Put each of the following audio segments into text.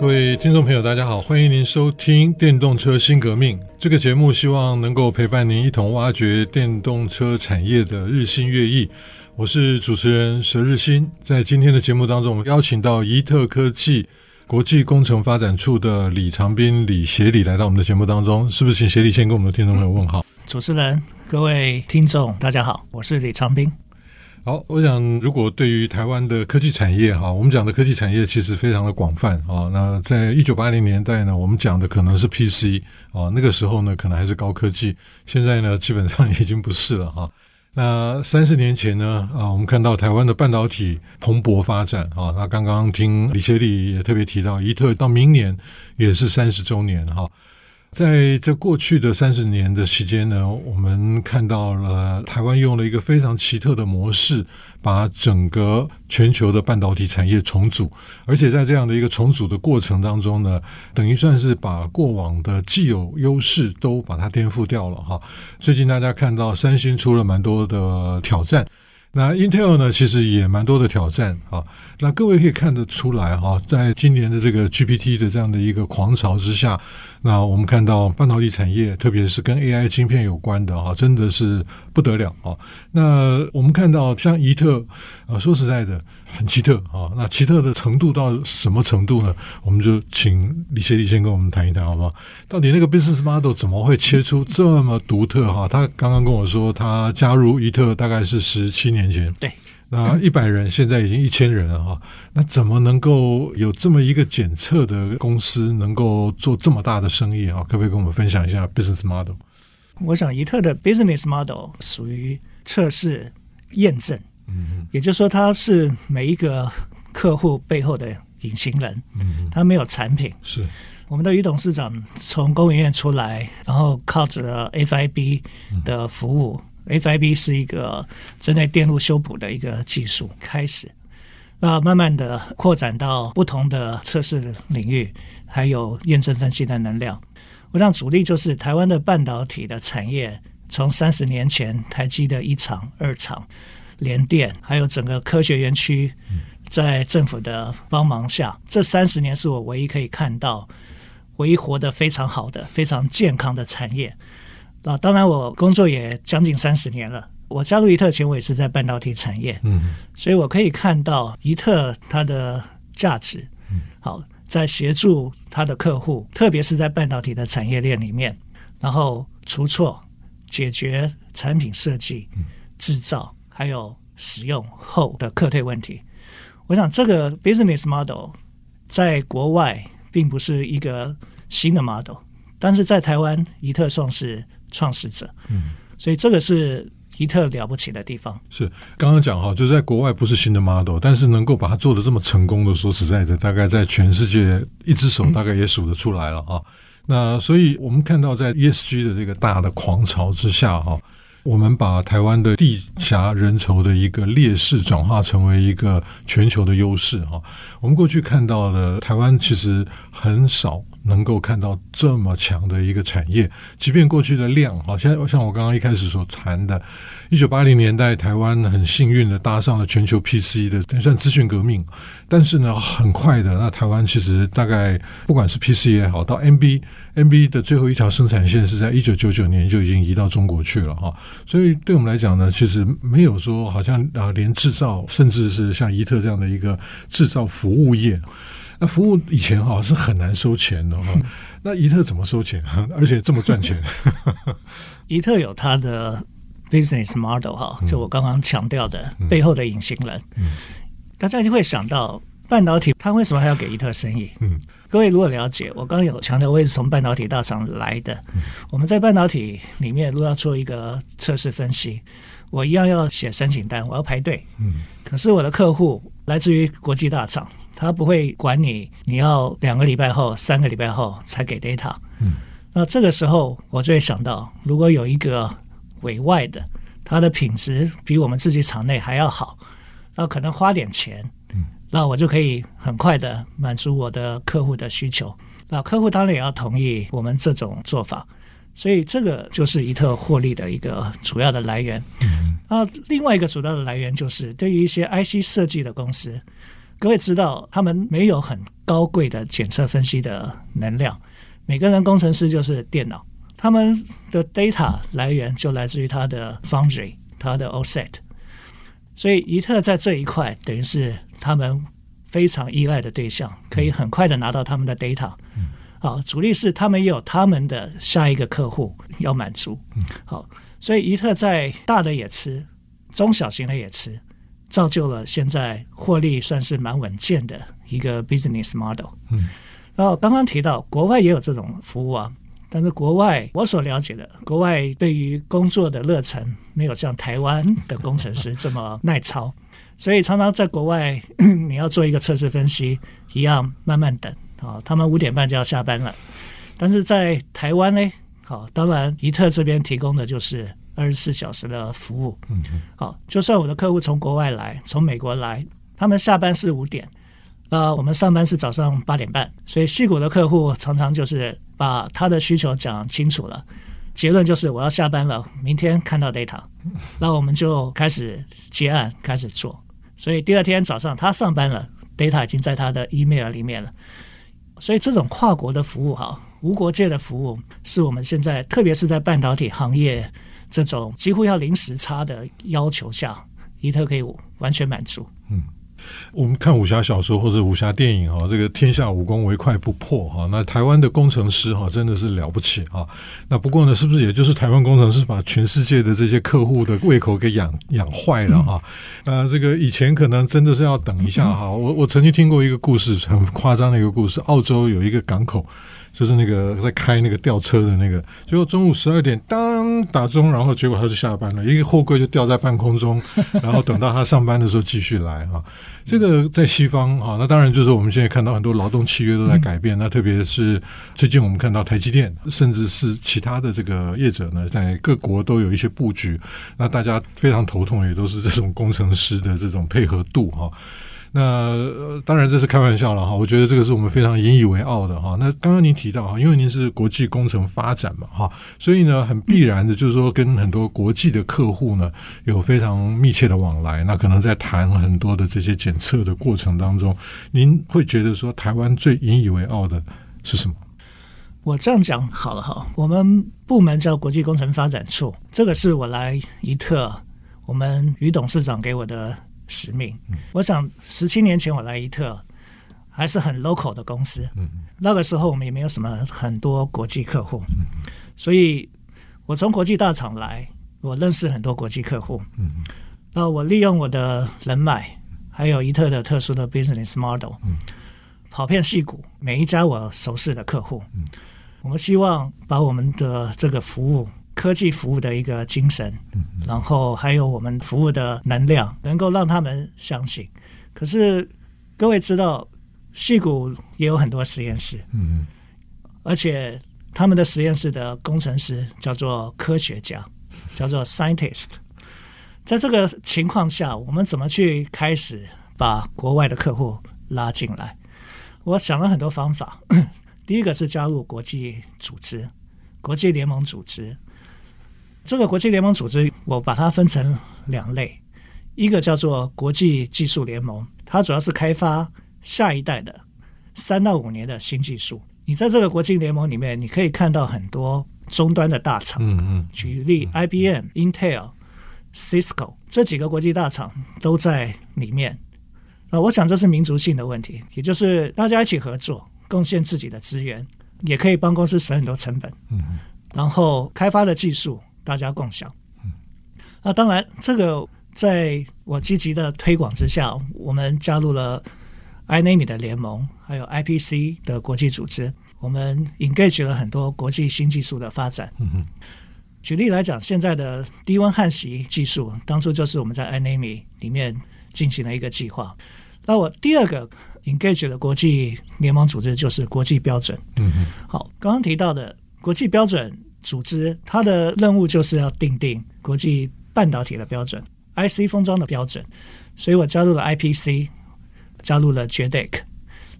各位听众朋友，大家好，欢迎您收听《电动车新革命》这个节目，希望能够陪伴您一同挖掘电动车产业的日新月异。我是主持人佘日新，在今天的节目当中，我们邀请到怡特科技国际工程发展处的李长斌李协理来到我们的节目当中，是不是请协理先跟我们的听众朋友问好？主持人、各位听众，大家好，我是李长斌。好，我想如果对于台湾的科技产业哈，我们讲的科技产业其实非常的广泛啊。那在一九八零年代呢，我们讲的可能是 PC 啊，那个时候呢可能还是高科技，现在呢基本上已经不是了哈。那三十年前呢啊，我们看到台湾的半导体蓬勃发展啊。那刚刚听李协理也特别提到，伊特到明年也是三十周年哈。在这过去的三十年的时间呢，我们看到了台湾用了一个非常奇特的模式，把整个全球的半导体产业重组，而且在这样的一个重组的过程当中呢，等于算是把过往的既有优势都把它颠覆掉了哈。最近大家看到三星出了蛮多的挑战。那 Intel 呢，其实也蛮多的挑战啊。那各位可以看得出来哈，在今年的这个 GPT 的这样的一个狂潮之下，那我们看到半导体产业，特别是跟 AI 晶片有关的哈，真的是不得了啊。那我们看到像宜特啊，说实在的，很奇特啊。那奇特的程度到什么程度呢？我们就请李协理先跟我们谈一谈，好不好？到底那个 business model 怎么会切出这么独特哈？他刚刚跟我说，他加入宜特大概是十七。年前，对，那一百人现在已经一千人了哈，那怎么能够有这么一个检测的公司能够做这么大的生意啊？可不可以跟我们分享一下 business model？我想怡特的 business model 属于测试验证，嗯，也就是说它是每一个客户背后的隐形人，嗯，他没有产品，是我们的于董事长从工研院出来，然后靠着 FIB 的服务。嗯 FIB 是一个针对电路修补的一个技术开始，那慢慢的扩展到不同的测试领域，还有验证分析的能量。我让主力就是台湾的半导体的产业，从三十年前台积的一厂、二厂、联电，还有整个科学园区，在政府的帮忙下，这三十年是我唯一可以看到，唯一活得非常好的、非常健康的产业。啊，当然，我工作也将近三十年了。我加入宜特前，我也是在半导体产业，嗯，所以我可以看到宜特它的价值。好，在协助它的客户，特别是在半导体的产业链里面，然后除错、解决产品设计、制造还有使用后的客退问题。我想这个 business model 在国外并不是一个新的 model，但是在台湾，宜特算是。创始者，嗯，所以这个是一特了不起的地方。是刚刚讲哈，就是在国外不是新的 model，但是能够把它做的这么成功的，说实在的，大概在全世界一只手大概也数得出来了啊。嗯、那所以我们看到在 ESG 的这个大的狂潮之下哈，我们把台湾的地狭人稠的一个劣势转化成为一个全球的优势哈。我们过去看到的台湾其实很少。能够看到这么强的一个产业，即便过去的量，好像像我刚刚一开始所谈的，一九八零年代台湾很幸运的搭上了全球 PC 的，算资讯革命。但是呢，很快的，那台湾其实大概不管是 PC 也好，到 NB，NB 的最后一条生产线是在一九九九年就已经移到中国去了哈。所以对我们来讲呢，其实没有说好像啊，连制造，甚至是像宜特这样的一个制造服务业。那服务以前哈是很难收钱的哈，那宜特怎么收钱？而且这么赚钱？宜特有它的 business model 哈，就我刚刚强调的背后的隐形人。嗯，大家就会想到半导体，他为什么还要给宜特生意？嗯，各位如果了解，我刚刚有强调，我也是从半导体大厂来的。我们在半导体里面，如果要做一个测试分析，我一样要写申请单，我要排队。嗯，可是我的客户来自于国际大厂。他不会管你，你要两个礼拜后、三个礼拜后才给 data。嗯，那这个时候我就会想到，如果有一个委外的，它的品质比我们自己厂内还要好，那可能花点钱，那我就可以很快的满足我的客户的需求。那客户当然也要同意我们这种做法，所以这个就是伊特获利的一个主要的来源。啊另外一个主要的来源就是对于一些 IC 设计的公司，各位知道他们没有很高贵的检测分析的能量，每个人工程师就是电脑。他们的 data 来源就来自于他的 foundry，他的 OSet 所以伊特在这一块等于是他们非常依赖的对象，可以很快的拿到他们的 data。好，主力是他们也有他们的下一个客户要满足。好，所以怡特在大的也吃，中小型的也吃，造就了现在获利算是蛮稳健的一个 business model。嗯，然后刚刚提到国外也有这种服务啊。但是国外我所了解的，国外对于工作的热忱没有像台湾的工程师这么耐操，所以常常在国外 你要做一个测试分析，一样慢慢等啊。他们五点半就要下班了，但是在台湾呢，好，当然怡特这边提供的就是二十四小时的服务。好，就算我的客户从国外来，从美国来，他们下班是五点。呃，我们上班是早上八点半，所以戏谷的客户常常就是把他的需求讲清楚了，结论就是我要下班了，明天看到 data，那我们就开始结案，开始做。所以第二天早上他上班了，data 已经在他的 email 里面了。所以这种跨国的服务哈，无国界的服务，是我们现在特别是在半导体行业这种几乎要零时差的要求下，伊特可以完全满足。嗯。我们看武侠小说或者武侠电影哈，这个天下武功唯快不破哈。那台湾的工程师哈真的是了不起哈。那不过呢，是不是也就是台湾工程师把全世界的这些客户的胃口给养养坏了哈？呃，这个以前可能真的是要等一下哈。我我曾经听过一个故事，很夸张的一个故事。澳洲有一个港口。就是那个在开那个吊车的那个，结果中午十二点当打钟，然后结果他就下班了，一个货柜就吊在半空中，然后等到他上班的时候继续来哈。这个在西方啊，那当然就是我们现在看到很多劳动契约都在改变，那特别是最近我们看到台积电，甚至是其他的这个业者呢，在各国都有一些布局，那大家非常头痛，也都是这种工程师的这种配合度哈。那当然这是开玩笑了哈，我觉得这个是我们非常引以为傲的哈。那刚刚您提到哈，因为您是国际工程发展嘛哈，所以呢很必然的就是说跟很多国际的客户呢有非常密切的往来。那可能在谈很多的这些检测的过程当中，您会觉得说台湾最引以为傲的是什么？我这样讲好了哈，我们部门叫国际工程发展处，这个是我来一特，我们于董事长给我的。使命，我想十七年前我来伊特还是很 local 的公司，那个时候我们也没有什么很多国际客户，所以我从国际大厂来，我认识很多国际客户，那我利用我的人脉，还有伊特的特殊的 business model，跑遍戏谷每一家我熟悉的客户，我们希望把我们的这个服务。科技服务的一个精神，然后还有我们服务的能量，能够让他们相信。可是各位知道，戏谷也有很多实验室，嗯，而且他们的实验室的工程师叫做科学家，叫做 scientist。在这个情况下，我们怎么去开始把国外的客户拉进来？我想了很多方法。第一个是加入国际组织，国际联盟组织。这个国际联盟组织，我把它分成两类，一个叫做国际技术联盟，它主要是开发下一代的三到五年的新技术。你在这个国际联盟里面，你可以看到很多终端的大厂，嗯嗯，举例 IBM、Intel、Cisco 这几个国际大厂都在里面。啊我想这是民族性的问题，也就是大家一起合作，贡献自己的资源，也可以帮公司省很多成本，嗯，然后开发的技术。大家共享。那当然，这个在我积极的推广之下，我们加入了 INAMI 的联盟，还有 IPC 的国际组织，我们 engage 了很多国际新技术的发展。举例来讲，现在的低温焊锡技术，当初就是我们在 INAMI 里面进行了一个计划。那我第二个 engage 的国际联盟组织就是国际标准。好，刚刚提到的国际标准。组织它的任务就是要定定国际半导体的标准，IC 封装的标准，所以我加入了 IPC，加入了 JEDEC。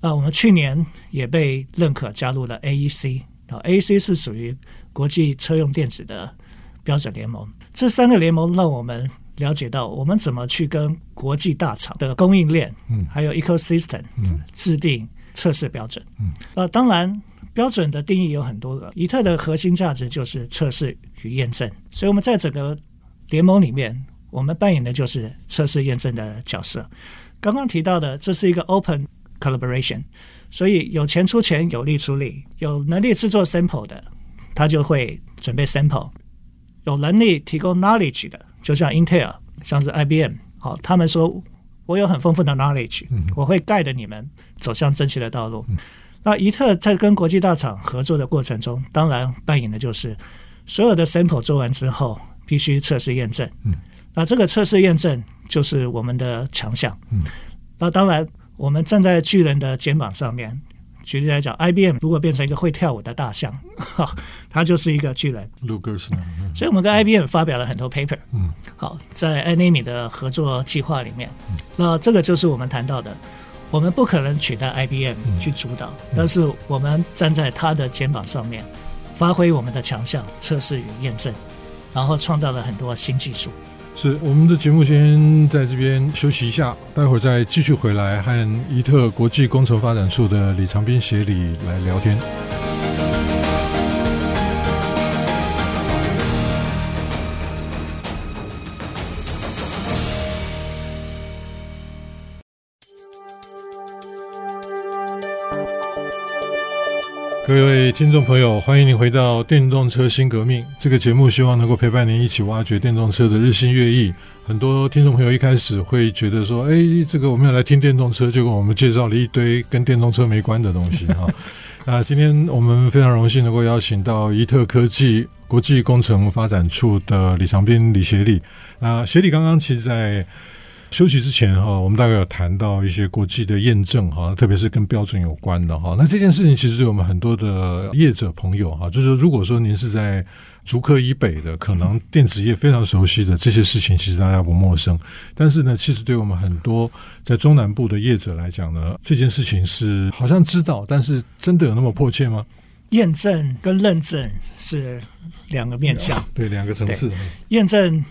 那我们去年也被认可加入了 AEC，啊，AEC 是属于国际车用电子的标准联盟。这三个联盟让我们了解到我们怎么去跟国际大厂的供应链，嗯，还有 ecosystem，嗯，制定测试标准。嗯，呃，当然标准的定义有很多个，以特的核心价值就是测试与验证，所以我们在整个联盟里面，我们扮演的就是测试验证的角色。刚刚提到的，这是一个 open。Collaboration，所以有钱出钱，有力出力，有能力制作 sample 的，他就会准备 sample；有能力提供 knowledge 的，就像 Intel，像是 IBM，好，他们说我有很丰富的 knowledge，我会 guide 你们走向正确的道路。那宜特在跟国际大厂合作的过程中，当然扮演的就是所有的 sample 做完之后，必须测试验证。那这个测试验证就是我们的强项。那当然。我们站在巨人的肩膀上面，举例来讲，IBM 如果变成一个会跳舞的大象，它就是一个巨人。所以，我们跟 IBM 发表了很多 paper。嗯，好，在 NAMI 的合作计划里面，那这个就是我们谈到的，我们不可能取代 IBM 去主导，但是我们站在他的肩膀上面，发挥我们的强项，测试与验证，然后创造了很多新技术。是我们的节目先在这边休息一下，待会儿再继续回来和伊特国际工程发展处的李长斌协理来聊天。各位听众朋友，欢迎您回到《电动车新革命》这个节目，希望能够陪伴您一起挖掘电动车的日新月异。很多听众朋友一开始会觉得说：“哎，这个我们要来听电动车，就跟我们介绍了一堆跟电动车没关的东西。”哈，那今天我们非常荣幸能够邀请到宜特科技国际工程发展处的李长斌李协理。那，协理刚刚其实在。休息之前哈，我们大概有谈到一些国际的验证哈，特别是跟标准有关的哈。那这件事情其实对我们很多的业者朋友哈，就是如果说您是在竹科以北的，可能电子业非常熟悉的这些事情，其实大家不陌生。但是呢，其实对我们很多在中南部的业者来讲呢，这件事情是好像知道，但是真的有那么迫切吗？验证跟认证是两个面向，对，两个层次。验证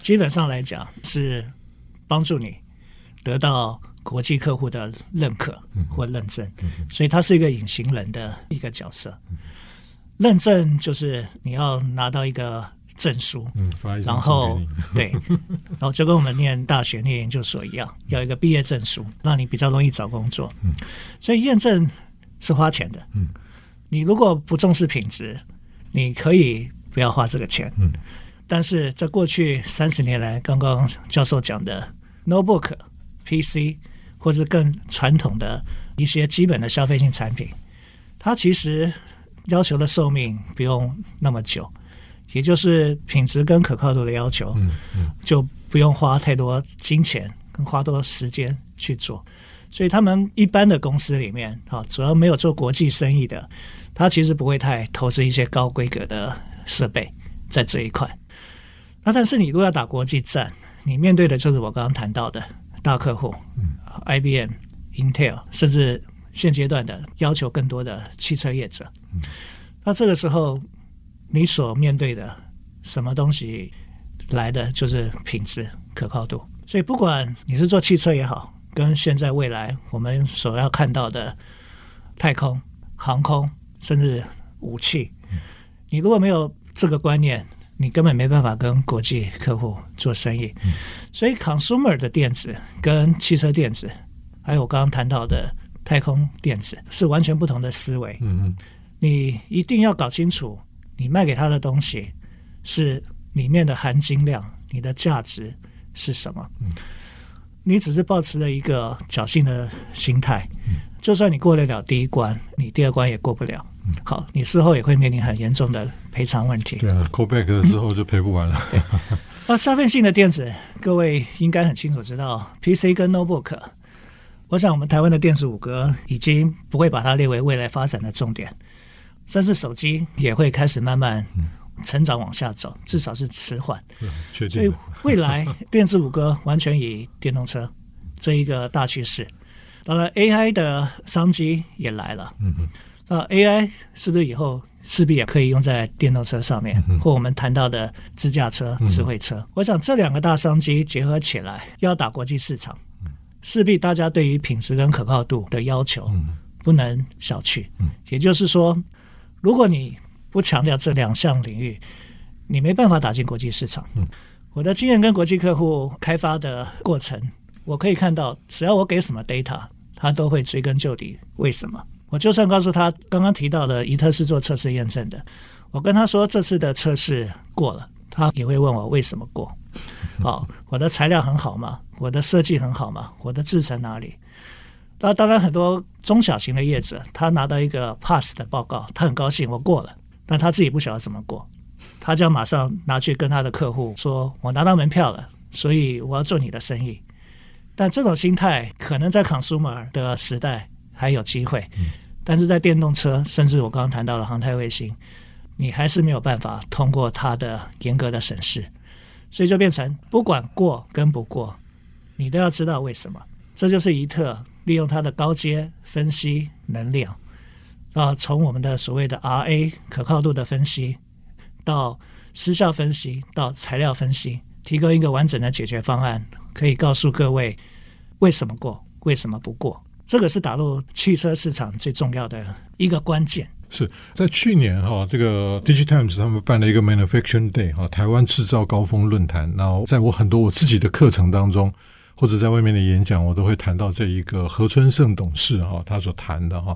基本上来讲是。帮助你得到国际客户的认可或认证，所以它是一个隐形人的一个角色。认证就是你要拿到一个证书，然后 对，然后就跟我们念大学、念研究所一样，要一个毕业证书，让你比较容易找工作。所以验证是花钱的。你如果不重视品质，你可以不要花这个钱。但是在过去三十年来，刚刚教授讲的。Notebook、PC 或者更传统的一些基本的消费性产品，它其实要求的寿命不用那么久，也就是品质跟可靠度的要求，就不用花太多金钱跟花多时间去做。所以他们一般的公司里面，啊，主要没有做国际生意的，他其实不会太投资一些高规格的设备在这一块。那但是你如果要打国际战，你面对的就是我刚刚谈到的大客户，嗯，IBM、Intel，甚至现阶段的要求更多的汽车业者。嗯，那这个时候，你所面对的什么东西来的就是品质、可靠度。所以，不管你是做汽车也好，跟现在未来我们所要看到的太空、航空，甚至武器，你如果没有这个观念，你根本没办法跟国际客户做生意，嗯、所以 consumer 的电子跟汽车电子，还有我刚刚谈到的太空电子，是完全不同的思维。嗯嗯，你一定要搞清楚，你卖给他的东西是里面的含金量，你的价值是什么？嗯、你只是保持了一个侥幸的心态，嗯、就算你过得了第一关，你第二关也过不了。好，你事后也会面临很严重的赔偿问题。对啊，call back 之后就赔不完了。那消费性的电子，各位应该很清楚知道，PC 跟 notebook。我想我们台湾的电子五哥已经不会把它列为未来发展的重点，甚至手机也会开始慢慢成长往下走，至少是迟缓。所以未来电子五哥完全以电动车这一个大趋势。当然，AI 的商机也来了。嗯嗯。那 AI 是不是以后势必也可以用在电动车上面，或我们谈到的自驾车、智慧车？我想这两个大商机结合起来，要打国际市场，势必大家对于品质跟可靠度的要求不能小觑。也就是说，如果你不强调这两项领域，你没办法打进国际市场。我的经验跟国际客户开发的过程，我可以看到，只要我给什么 data，他都会追根究底，为什么？我就算告诉他刚刚提到的宜特是做测试验证的，我跟他说这次的测试过了，他也会问我为什么过。好，我的材料很好嘛？我的设计很好嘛？我的制成哪里？那当然，很多中小型的业者，他拿到一个 pass 的报告，他很高兴，我过了，但他自己不晓得怎么过，他就要马上拿去跟他的客户说，我拿到门票了，所以我要做你的生意。但这种心态可能在 consumer 的时代。还有机会，但是在电动车，甚至我刚刚谈到了航太卫星，你还是没有办法通过它的严格的审视，所以就变成不管过跟不过，你都要知道为什么。这就是宜特利用它的高阶分析能量，啊，从我们的所谓的 RA 可靠度的分析，到失效分析，到材料分析，提供一个完整的解决方案，可以告诉各位为什么过，为什么不过。这个是打入汽车市场最重要的一个关键。是在去年哈，这个 DIGITIMES 他们办了一个 Manufacturing Day 哈，台湾制造高峰论坛。然后在我很多我自己的课程当中，或者在外面的演讲，我都会谈到这一个何春盛董事哈，他所谈的哈，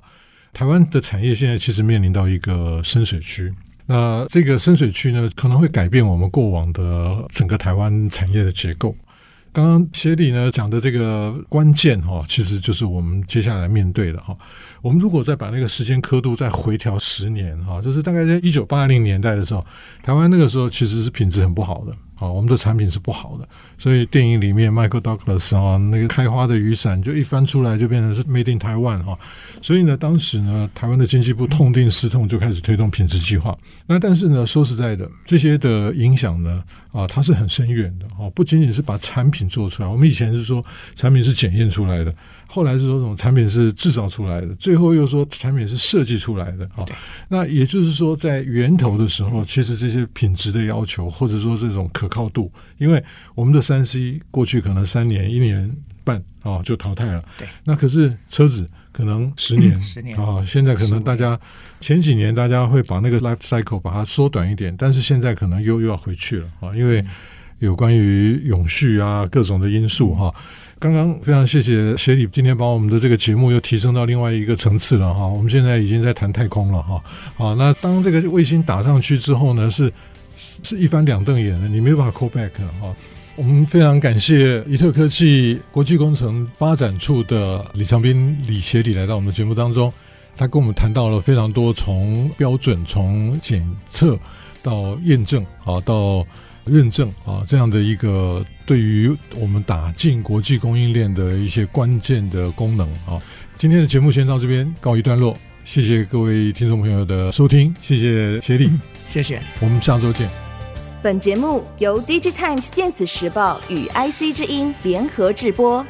台湾的产业现在其实面临到一个深水区。那这个深水区呢，可能会改变我们过往的整个台湾产业的结构。刚刚协理呢讲的这个关键哈，其实就是我们接下来面对的哈。我们如果再把那个时间刻度再回调十年哈，就是大概在一九八零年代的时候，台湾那个时候其实是品质很不好的。啊，我们的产品是不好的，所以电影里面 Michael Douglas 啊，那个开花的雨伞就一翻出来就变成是 Made in Taiwan 哈，所以呢，当时呢，台湾的经济部痛定思痛，就开始推动品质计划。那但是呢，说实在的，这些的影响呢，啊，它是很深远的啊，不仅仅是把产品做出来，我们以前是说产品是检验出来的。后来是说，这种产品是制造出来的，最后又说产品是设计出来的啊。那也就是说，在源头的时候，其实这些品质的要求，或者说这种可靠度，因为我们的三 C 过去可能三年、一年半啊就淘汰了。对。那可是车子可能十年，十年啊，现在可能大家前几年大家会把那个 life cycle 把它缩短一点，但是现在可能又又要回去了啊，因为有关于永续啊各种的因素哈。刚刚非常谢谢协理今天把我们的这个节目又提升到另外一个层次了哈，我们现在已经在谈太空了哈，好，那当这个卫星打上去之后呢，是是一翻两瞪眼的，你没有办法 call back 哈。我们非常感谢宜特科技国际工程发展处的李长斌李协理来到我们的节目当中，他跟我们谈到了非常多从标准、从检测到验证啊到。认证啊，这样的一个对于我们打进国际供应链的一些关键的功能啊，今天的节目先到这边告一段落，谢谢各位听众朋友的收听，谢谢协力，谢谢，我们下周见。本节目由 DIGITIMES 电子时报与 IC 之音联合制播。